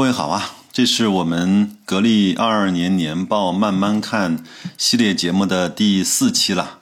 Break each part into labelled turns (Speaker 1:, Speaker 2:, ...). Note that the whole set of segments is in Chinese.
Speaker 1: 各位好啊，这是我们格力二二年年报慢慢看系列节目的第四期了。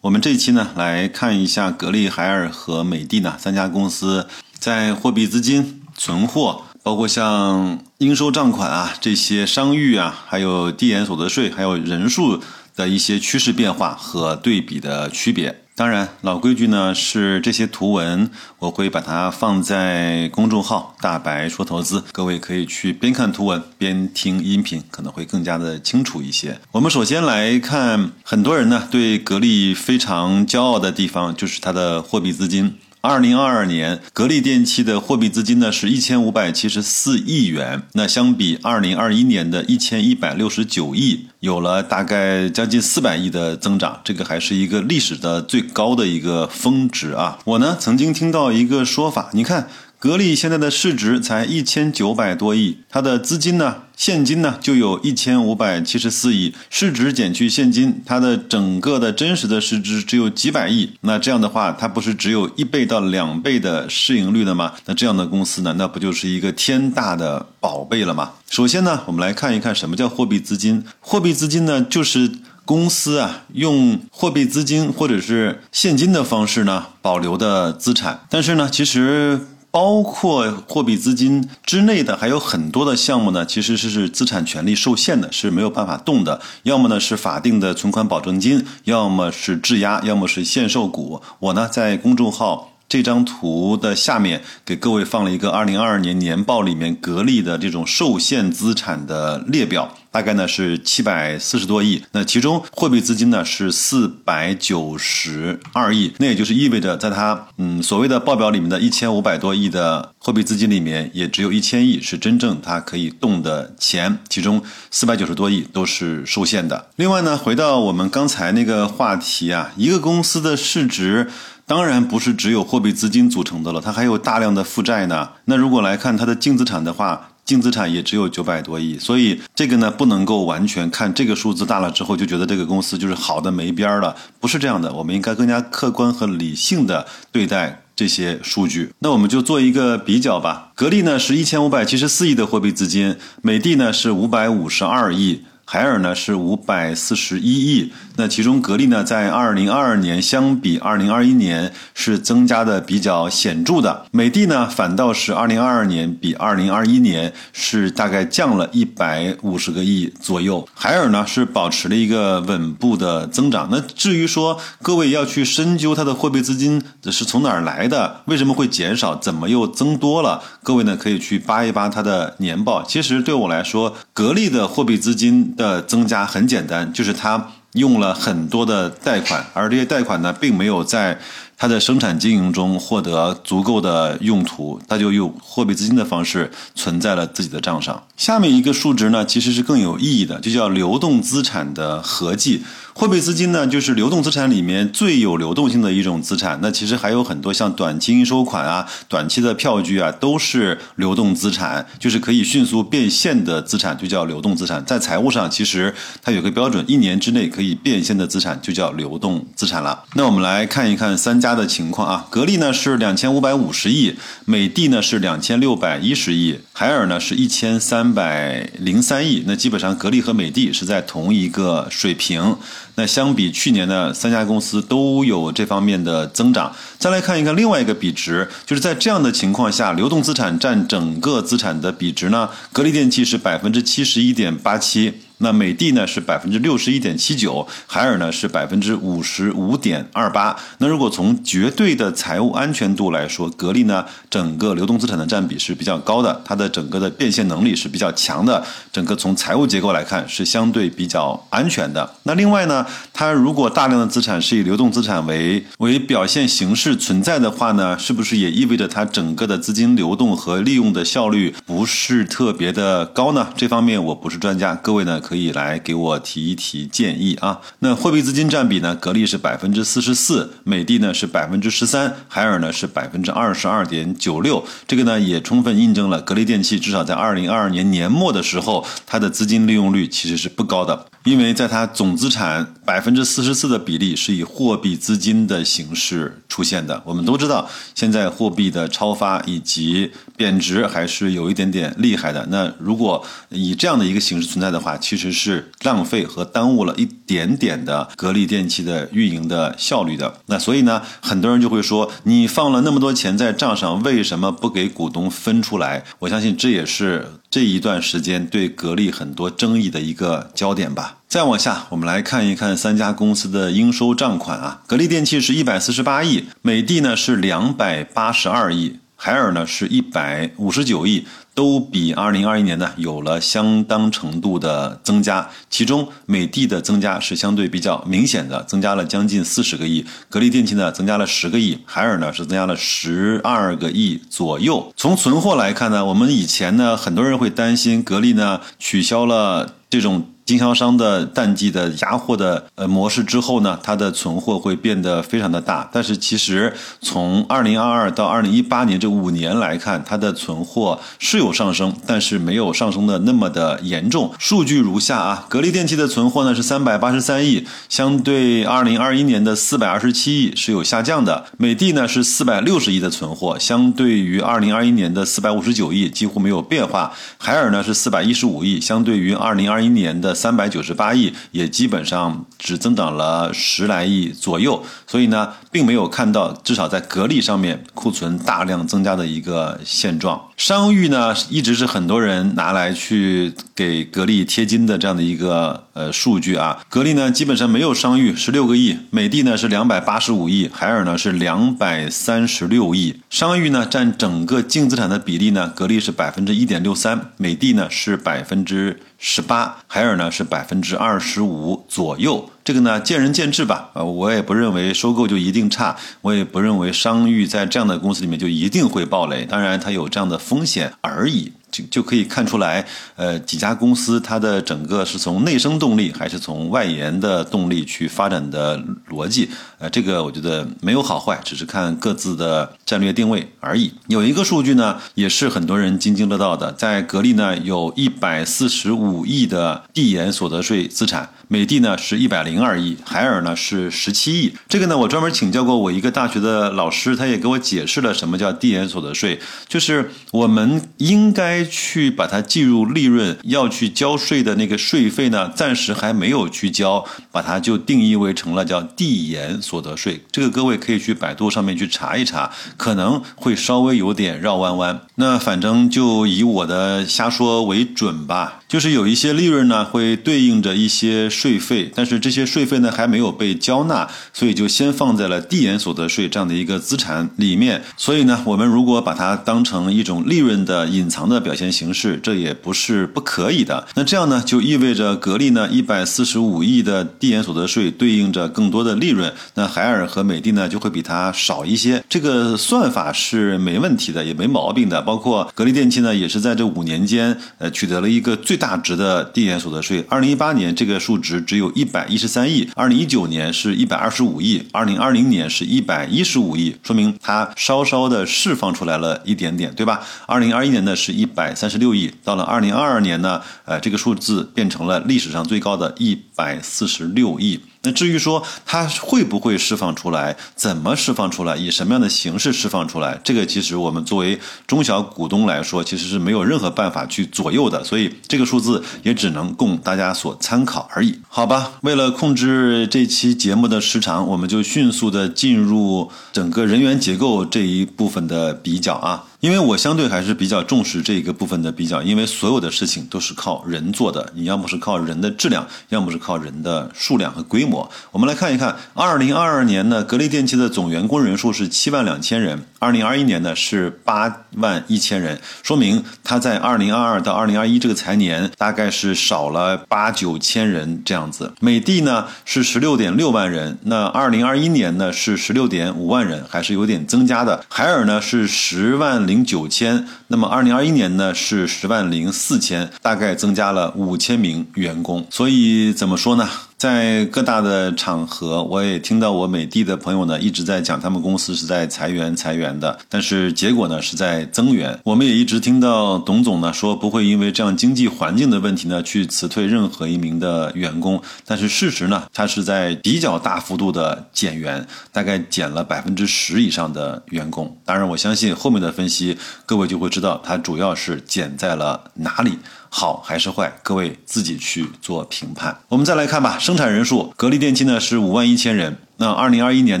Speaker 1: 我们这期呢，来看一下格力、海尔和美的呢三家公司在货币资金、存货，包括像应收账款啊这些商誉啊，还有递延所得税，还有人数的一些趋势变化和对比的区别。当然，老规矩呢是这些图文，我会把它放在公众号“大白说投资”，各位可以去边看图文边听音频，可能会更加的清楚一些。我们首先来看，很多人呢对格力非常骄傲的地方，就是它的货币资金。二零二二年，格力电器的货币资金呢是一千五百七十四亿元，那相比二零二一年的一千一百六十九亿，有了大概将近四百亿的增长，这个还是一个历史的最高的一个峰值啊！我呢曾经听到一个说法，你看。格力现在的市值才一千九百多亿，它的资金呢，现金呢就有一千五百七十四亿，市值减去现金，它的整个的真实的市值只有几百亿。那这样的话，它不是只有一倍到两倍的市盈率的吗？那这样的公司难道不就是一个天大的宝贝了吗？首先呢，我们来看一看什么叫货币资金。货币资金呢，就是公司啊用货币资金或者是现金的方式呢保留的资产。但是呢，其实。包括货币资金之内的还有很多的项目呢，其实是是资产权利受限的，是没有办法动的。要么呢是法定的存款保证金，要么是质押，要么是限售股。我呢在公众号。这张图的下面给各位放了一个二零二二年年报里面格力的这种受限资产的列表，大概呢是七百四十多亿。那其中货币资金呢是四百九十二亿，那也就是意味着在它嗯所谓的报表里面的一千五百多亿的货币资金里面，也只有一千亿是真正它可以动的钱，其中四百九十多亿都是受限的。另外呢，回到我们刚才那个话题啊，一个公司的市值。当然不是只有货币资金组成的了，它还有大量的负债呢。那如果来看它的净资产的话，净资产也只有九百多亿，所以这个呢不能够完全看这个数字大了之后就觉得这个公司就是好的没边儿了，不是这样的。我们应该更加客观和理性的对待这些数据。那我们就做一个比较吧。格力呢是一千五百七十四亿的货币资金，美的呢是五百五十二亿。海尔呢是五百四十一亿，那其中格力呢在二零二二年相比二零二一年是增加的比较显著的，美的呢反倒是二零二二年比二零二一年是大概降了一百五十个亿左右，海尔呢是保持了一个稳步的增长。那至于说各位要去深究它的货币资金是从哪儿来的，为什么会减少，怎么又增多了？各位呢可以去扒一扒它的年报。其实对我来说，格力的货币资金。的增加很简单，就是他用了很多的贷款，而这些贷款呢，并没有在。他的生产经营中获得足够的用途，他就用货币资金的方式存在了自己的账上。下面一个数值呢，其实是更有意义的，就叫流动资产的合计。货币资金呢，就是流动资产里面最有流动性的一种资产。那其实还有很多像短期应收款啊、短期的票据啊，都是流动资产，就是可以迅速变现的资产，就叫流动资产。在财务上，其实它有个标准，一年之内可以变现的资产就叫流动资产了。那我们来看一看三家。的情况啊，格力呢是两千五百五十亿，美的呢是两千六百一十亿，海尔呢是一千三三百零三亿。那基本上格力和美的是在同一个水平。那相比去年呢，三家公司都有这方面的增长。再来看一看另外一个比值，就是在这样的情况下，流动资产占整个资产的比值呢，格力电器是百分之七十一点八七。那美的呢是百分之六十一点七九，海尔呢是百分之五十五点二八。那如果从绝对的财务安全度来说，格力呢整个流动资产的占比是比较高的，它的整个的变现能力是比较强的，整个从财务结构来看是相对比较安全的。那另外呢，它如果大量的资产是以流动资产为为表现形式存在的话呢，是不是也意味着它整个的资金流动和利用的效率不是特别的高呢？这方面我不是专家，各位呢。可以来给我提一提建议啊。那货币资金占比呢？格力是百分之四十四，美的呢是百分之十三，海尔呢是百分之二十二点九六。这个呢也充分印证了格力电器至少在二零二二年年末的时候，它的资金利用率其实是不高的。因为在它总资产百分之四十四的比例是以货币资金的形式出现的。我们都知道，现在货币的超发以及贬值还是有一点点厉害的。那如果以这样的一个形式存在的话，其实是浪费和耽误了一点点的格力电器的运营的效率的。那所以呢，很多人就会说，你放了那么多钱在账上，为什么不给股东分出来？我相信这也是这一段时间对格力很多争议的一个焦点吧。再往下，我们来看一看三家公司的应收账款啊。格力电器是一百四十八亿，美的呢是两百八十二亿，海尔呢是一百五十九亿。都比二零二一年呢有了相当程度的增加，其中美的的增加是相对比较明显的，增加了将近四十个亿；格力电器呢增加了十个亿，海尔呢是增加了十二个亿左右。从存货来看呢，我们以前呢很多人会担心格力呢取消了这种。经销商的淡季的压货的呃模式之后呢，它的存货会变得非常的大。但是其实从二零二二到二零一八年这五年来看，它的存货是有上升，但是没有上升的那么的严重。数据如下啊，格力电器的存货呢是三百八十三亿，相对二零二一年的四百二十七亿是有下降的。美的呢是四百六十亿的存货，相对于二零二一年的四百五十九亿几乎没有变化。海尔呢是四百一十五亿，相对于二零二一年的三百九十八亿也基本上只增长了十来亿左右，所以呢，并没有看到至少在格力上面库存大量增加的一个现状。商誉呢，一直是很多人拿来去给格力贴金的这样的一个呃数据啊。格力呢，基本上没有商誉，十六个亿；美的呢是两百八十五亿，海尔呢是两百三十六亿。商誉呢占整个净资产的比例呢，格力是百分之一点六三，美的呢是百分之。十八，海尔呢是百分之二十五左右，这个呢见仁见智吧。呃，我也不认为收购就一定差，我也不认为商誉在这样的公司里面就一定会暴雷，当然它有这样的风险而已。就就可以看出来，呃，几家公司它的整个是从内生动力还是从外延的动力去发展的逻辑，呃，这个我觉得没有好坏，只是看各自的战略定位而已。有一个数据呢，也是很多人津津乐道的，在格力呢有一百四十五亿的递延所得税资产。美的呢是一百零二亿，海尔呢是十七亿。这个呢，我专门请教过我一个大学的老师，他也给我解释了什么叫递延所得税，就是我们应该该去把它计入利润，要去交税的那个税费呢，暂时还没有去交，把它就定义为成了叫递延所得税。这个各位可以去百度上面去查一查，可能会稍微有点绕弯弯。那反正就以我的瞎说为准吧。就是有一些利润呢，会对应着一些税费，但是这些税费呢还没有被交纳，所以就先放在了递延所得税这样的一个资产里面。所以呢，我们如果把它当成一种利润的隐藏的表现形式，这也不是不可以的。那这样呢，就意味着格力呢一百四十五亿的递延所得税对应着更多的利润，那海尔和美的呢就会比它少一些。这个算法是没问题的，也没毛病的。包括格力电器呢，也是在这五年间，呃，取得了一个最。大值的递延所得税，二零一八年这个数值只有一百一十三亿，二零一九年是一百二十五亿，二零二零年是一百一十五亿，说明它稍稍的释放出来了一点点，对吧？二零二一年呢是一百三十六亿，到了二零二二年呢，呃，这个数字变成了历史上最高的一百四十六亿。那至于说它会不会释放出来，怎么释放出来，以什么样的形式释放出来，这个其实我们作为中小股东来说，其实是没有任何办法去左右的，所以这个数字也只能供大家所参考而已，好吧？为了控制这期节目的时长，我们就迅速的进入整个人员结构这一部分的比较啊。因为我相对还是比较重视这一个部分的比较，因为所有的事情都是靠人做的，你要么是靠人的质量，要么是靠人的数量和规模。我们来看一看，二零二二年呢，格力电器的总员工人数是七万两千人，二零二一年呢是八万一千人，说明它在二零二二到二零二一这个财年大概是少了八九千人这样子。美的呢是十六点六万人，那二零二一年呢是十六点五万人，还是有点增加的。海尔呢是十万。零九千，那么二零二一年呢是十万零四千，大概增加了五千名员工。所以怎么说呢？在各大的场合，我也听到我美的的朋友呢一直在讲，他们公司是在裁员裁员的，但是结果呢是在增员。我们也一直听到董总呢说不会因为这样经济环境的问题呢去辞退任何一名的员工，但是事实呢，他是在比较大幅度的减员，大概减了百分之十以上的员工。当然，我相信后面的分析，各位就会知道它主要是减在了哪里。好还是坏，各位自己去做评判。我们再来看吧，生产人数，格力电器呢是五万一千人。那二零二一年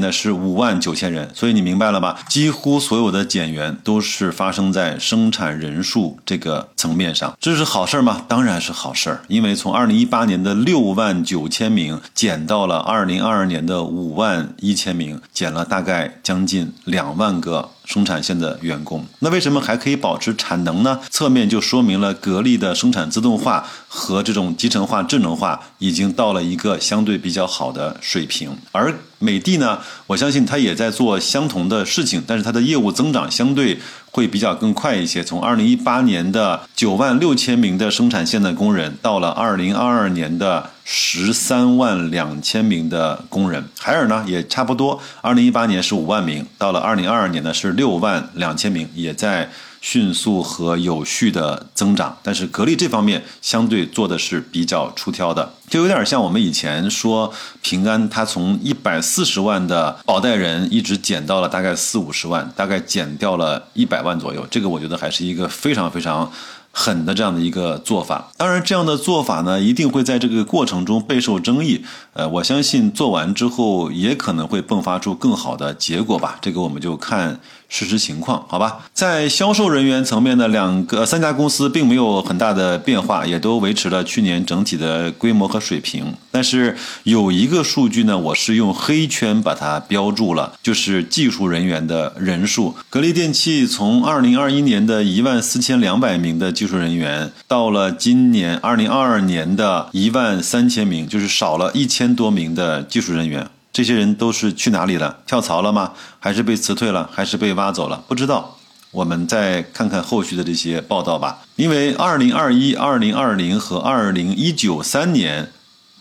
Speaker 1: 呢是五万九千人，所以你明白了吧？几乎所有的减员都是发生在生产人数这个层面上，这是好事吗？当然是好事儿，因为从二零一八年的六万九千名减到了二零二二年的五万一千名，减了大概将近两万个生产线的员工。那为什么还可以保持产能呢？侧面就说明了格力的生产自动化和这种集成化、智能化已经到了一个相对比较好的水平，而。美的呢，我相信它也在做相同的事情，但是它的业务增长相对会比较更快一些。从二零一八年的九万六千名的生产线的工人，到了二零二二年的十三万两千名的工人。海尔呢也差不多，二零一八年是五万名，到了二零二二年呢是六万两千名，也在。迅速和有序的增长，但是格力这方面相对做的是比较出挑的，就有点像我们以前说平安，它从一百四十万的保代人一直减到了大概四五十万，大概减掉了一百万左右，这个我觉得还是一个非常非常。狠的这样的一个做法，当然这样的做法呢，一定会在这个过程中备受争议。呃，我相信做完之后也可能会迸发出更好的结果吧。这个我们就看事实情况，好吧？在销售人员层面呢，两个三家公司并没有很大的变化，也都维持了去年整体的规模和水平。但是有一个数据呢，我是用黑圈把它标注了，就是技术人员的人数。格力电器从二零二一年的一万四千两百名的技术人员，到了今年二零二二年的一万三千名，就是少了一千多名的技术人员。这些人都是去哪里了？跳槽了吗？还是被辞退了？还是被挖走了？不知道。我们再看看后续的这些报道吧。因为二零二一、二零二零和二零一九三年，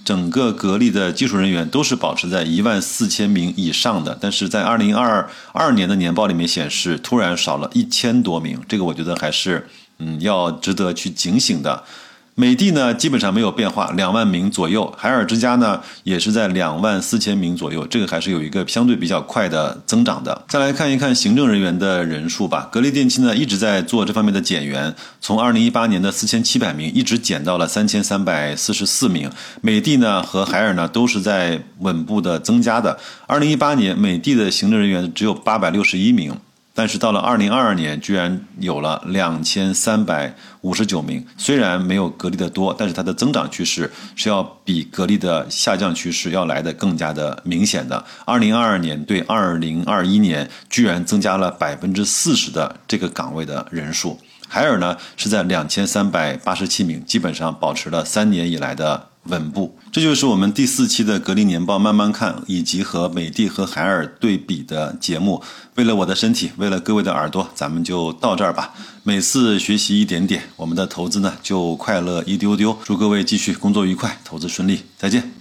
Speaker 1: 整个格力的技术人员都是保持在一万四千名以上的。但是在二零二二年的年报里面显示，突然少了一千多名。这个我觉得还是。嗯，要值得去警醒的。美的呢，基本上没有变化，两万名左右。海尔之家呢，也是在两万四千名左右，这个还是有一个相对比较快的增长的。再来看一看行政人员的人数吧。格力电器呢，一直在做这方面的减员，从二零一八年的四千七百名，一直减到了三千三百四十四名。美的呢和海尔呢，都是在稳步的增加的。二零一八年，美的的行政人员只有八百六十一名。但是到了二零二二年，居然有了两千三百五十九名。虽然没有格力的多，但是它的增长趋势是要比格力的下降趋势要来的更加的明显的。二零二二年对二零二一年，居然增加了百分之四十的这个岗位的人数。海尔呢是在两千三百八十七名，基本上保持了三年以来的。稳步，这就是我们第四期的格力年报慢慢看，以及和美的和海尔对比的节目。为了我的身体，为了各位的耳朵，咱们就到这儿吧。每次学习一点点，我们的投资呢就快乐一丢丢。祝各位继续工作愉快，投资顺利，再见。